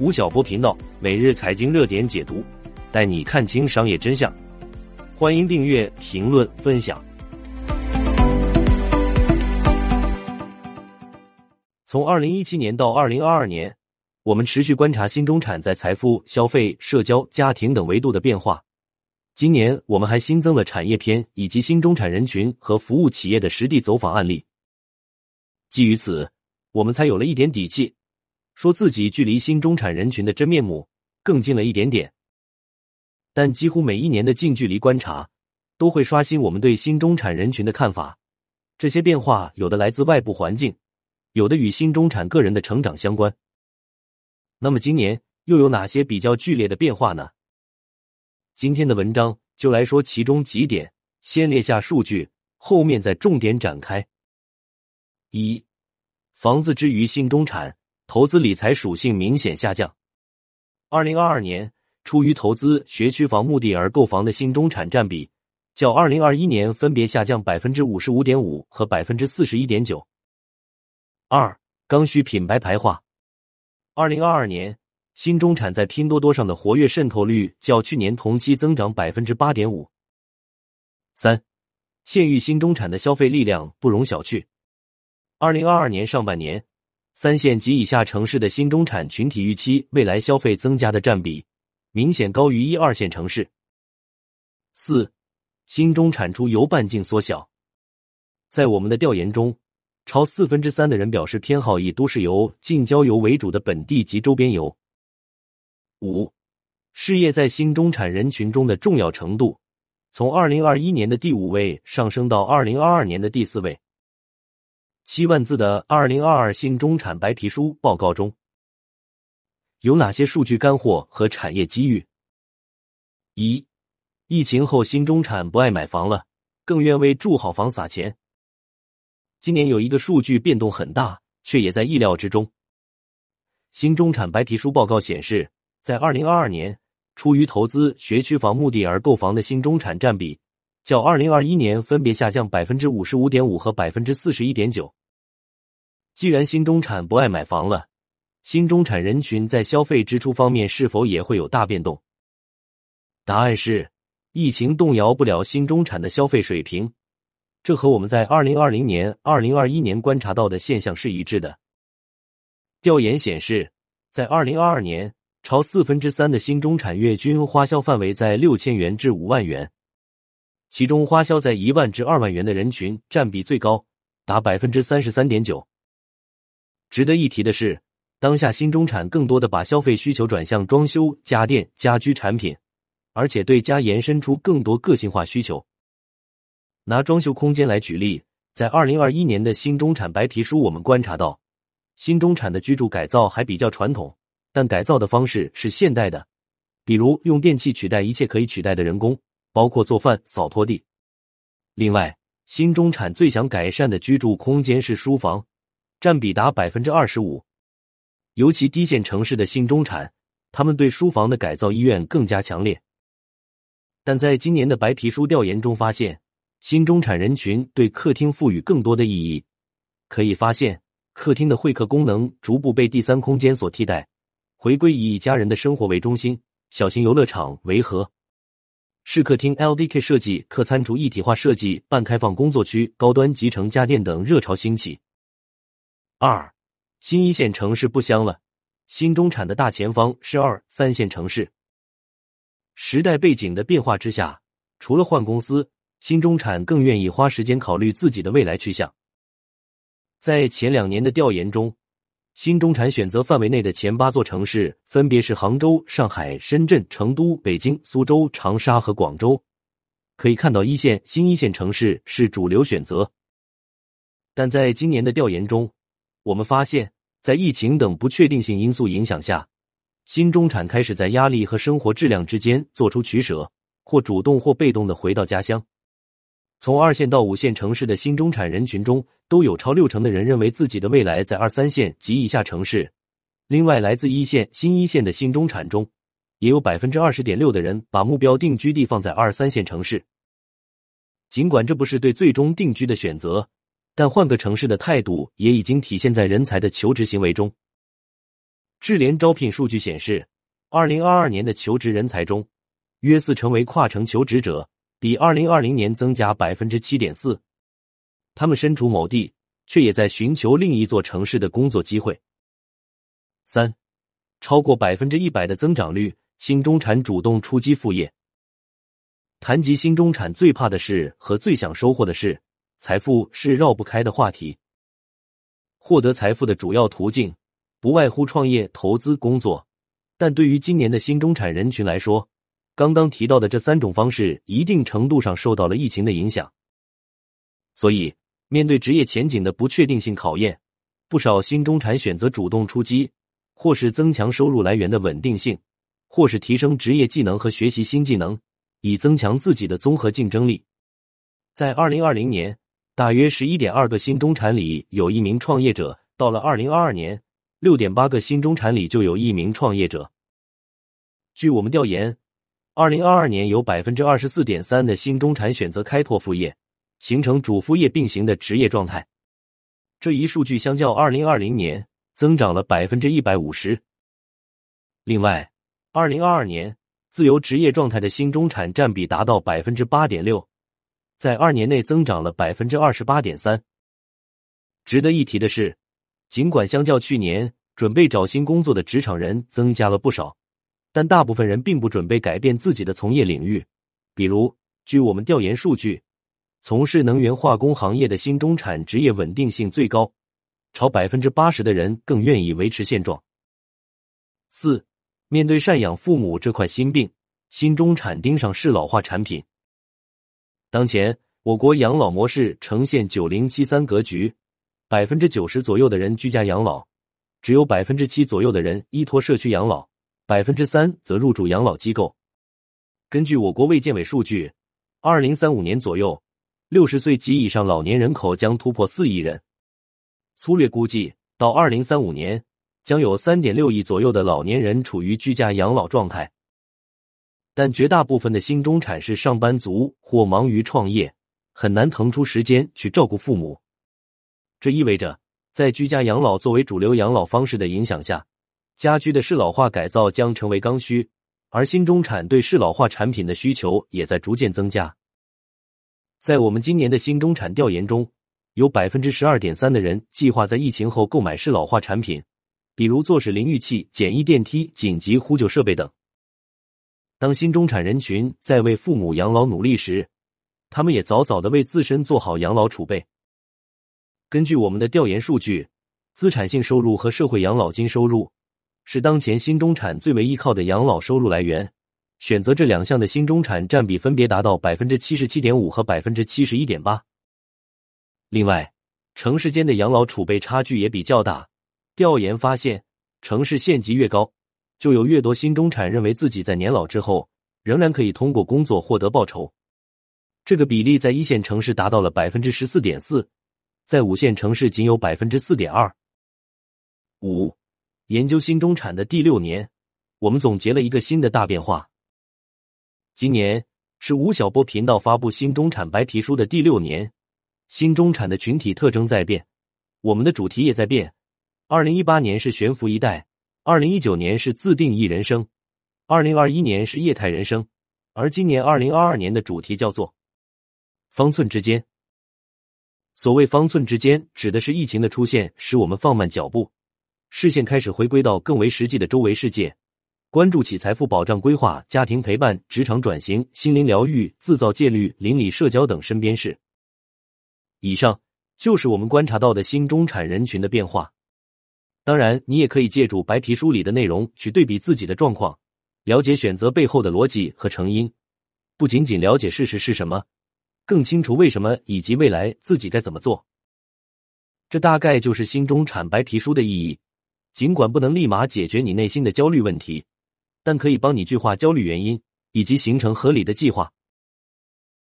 吴晓波频道每日财经热点解读，带你看清商业真相。欢迎订阅、评论、分享。从二零一七年到二零二二年，我们持续观察新中产在财富、消费、社交、家庭等维度的变化。今年我们还新增了产业篇以及新中产人群和服务企业的实地走访案例。基于此，我们才有了一点底气，说自己距离新中产人群的真面目更近了一点点。但几乎每一年的近距离观察，都会刷新我们对新中产人群的看法。这些变化有的来自外部环境，有的与新中产个人的成长相关。那么今年又有哪些比较剧烈的变化呢？今天的文章就来说其中几点，先列下数据，后面再重点展开。一。房子之于新中产，投资理财属性明显下降。二零二二年，出于投资学区房目的而购房的新中产占比，较二零二一年分别下降百分之五十五点五和百分之四十一点九。二、刚需品牌排化。二零二二年，新中产在拼多多上的活跃渗透率较去年同期增长百分之八点五。三、县域新中产的消费力量不容小觑。二零二二年上半年，三线及以下城市的新中产群体预期未来消费增加的占比明显高于一二线城市。四，新中产出游半径缩小。在我们的调研中，超四分之三的人表示偏好以都市游、近郊游为主的本地及周边游。五，事业在新中产人群中的重要程度，从二零二一年的第五位上升到二零二二年的第四位。七万字的二零二二新中产白皮书报告中，有哪些数据干货和产业机遇？一、疫情后新中产不爱买房了，更愿为住好房撒钱。今年有一个数据变动很大，却也在意料之中。新中产白皮书报告显示，在二零二二年，出于投资学区房目的而购房的新中产占比，较二零二一年分别下降百分之五十五点五和百分之四十一点九。既然新中产不爱买房了，新中产人群在消费支出方面是否也会有大变动？答案是，疫情动摇不了新中产的消费水平，这和我们在二零二零年、二零二一年观察到的现象是一致的。调研显示，在二零二二年，超四分之三的新中产月均花销范围在六千元至五万元，其中花销在一万至二万元的人群占比最高，达百分之三十三点九。值得一提的是，当下新中产更多的把消费需求转向装修、家电、家居产品，而且对家延伸出更多个性化需求。拿装修空间来举例，在二零二一年的新中产白皮书，我们观察到，新中产的居住改造还比较传统，但改造的方式是现代的，比如用电器取代一切可以取代的人工，包括做饭、扫拖地。另外，新中产最想改善的居住空间是书房。占比达百分之二十五，尤其低线城市的新中产，他们对书房的改造意愿更加强烈。但在今年的白皮书调研中发现，新中产人群对客厅赋予更多的意义。可以发现，客厅的会客功能逐步被第三空间所替代，回归以一家人的生活为中心，小型游乐场为核，视客厅 LDK 设计、客餐厨一体化设计、半开放工作区、高端集成家电等热潮兴起。二，新一线城市不香了，新中产的大前方是二三线城市。时代背景的变化之下，除了换公司，新中产更愿意花时间考虑自己的未来去向。在前两年的调研中，新中产选择范围内的前八座城市分别是杭州、上海、深圳、成都、北京、苏州、长沙和广州。可以看到，一线新一线城市是主流选择。但在今年的调研中，我们发现，在疫情等不确定性因素影响下，新中产开始在压力和生活质量之间做出取舍，或主动或被动的回到家乡。从二线到五线城市的新中产人群中，都有超六成的人认为自己的未来在二三线及以下城市。另外，来自一线、新一线的新中产中，也有百分之二十点六的人把目标定居地放在二三线城市。尽管这不是对最终定居的选择。但换个城市的态度也已经体现在人才的求职行为中。智联招聘数据显示，二零二二年的求职人才中，约四成为跨城求职者，比二零二零年增加百分之七点四。他们身处某地，却也在寻求另一座城市的工作机会。三，超过百分之一百的增长率，新中产主动出击副业。谈及新中产最怕的事和最想收获的事，财富是绕不开的话题。获得财富的主要途径不外乎创业、投资、工作，但对于今年的新中产人群来说，刚刚提到的这三种方式一定程度上受到了疫情的影响。所以，面对职业前景的不确定性考验，不少新中产选择主动出击，或是增强收入来源的稳定性，或是提升职业技能和学习新技能。以增强自己的综合竞争力。在二零二零年，大约十一点二个新中产里有一名创业者；到了二零二二年，六点八个新中产里就有一名创业者。据我们调研，二零二二年有百分之二十四点三的新中产选择开拓副业，形成主副业并行的职业状态。这一数据相较二零二零年增长了百分之一百五十。另外，二零二二年。自由职业状态的新中产占比达到百分之八点六，在二年内增长了百分之二十八点三。值得一提的是，尽管相较去年，准备找新工作的职场人增加了不少，但大部分人并不准备改变自己的从业领域。比如，据我们调研数据，从事能源化工行业的新中产职业稳定性最高，超百分之八十的人更愿意维持现状。四。面对赡养父母这块心病，新中产盯上适老化产品。当前，我国养老模式呈现九零七三格局，百分之九十左右的人居家养老，只有百分之七左右的人依托社区养老，百分之三则入住养老机构。根据我国卫健委数据，二零三五年左右，六十岁及以上老年人口将突破四亿人。粗略估计，到二零三五年。将有三点六亿左右的老年人处于居家养老状态，但绝大部分的新中产是上班族或忙于创业，很难腾出时间去照顾父母。这意味着，在居家养老作为主流养老方式的影响下，家居的适老化改造将成为刚需，而新中产对适老化产品的需求也在逐渐增加。在我们今年的新中产调研中，有百分之十二点三的人计划在疫情后购买适老化产品。比如坐式淋浴器、简易电梯、紧急呼救设备等。当新中产人群在为父母养老努力时，他们也早早的为自身做好养老储备。根据我们的调研数据，资产性收入和社会养老金收入是当前新中产最为依靠的养老收入来源。选择这两项的新中产占比分别达到百分之七十七点五和百分之七十一点八。另外，城市间的养老储备差距也比较大。调研发现，城市县级越高，就有越多新中产认为自己在年老之后仍然可以通过工作获得报酬。这个比例在一线城市达到了百分之十四点四，在五线城市仅有百分之四点二五。研究新中产的第六年，我们总结了一个新的大变化。今年是吴晓波频道发布新中产白皮书的第六年，新中产的群体特征在变，我们的主题也在变。二零一八年是悬浮一代，二零一九年是自定义人生，二零二一年是业态人生，而今年二零二二年的主题叫做方寸之间。所谓方寸之间，指的是疫情的出现使我们放慢脚步，视线开始回归到更为实际的周围世界，关注起财富保障规划、家庭陪伴、职场转型、心灵疗愈、自造戒律、邻里社交等身边事。以上就是我们观察到的新中产人群的变化。当然，你也可以借助白皮书里的内容去对比自己的状况，了解选择背后的逻辑和成因。不仅仅了解事实是什么，更清楚为什么以及未来自己该怎么做。这大概就是心中产白皮书的意义。尽管不能立马解决你内心的焦虑问题，但可以帮你具化焦虑原因，以及形成合理的计划。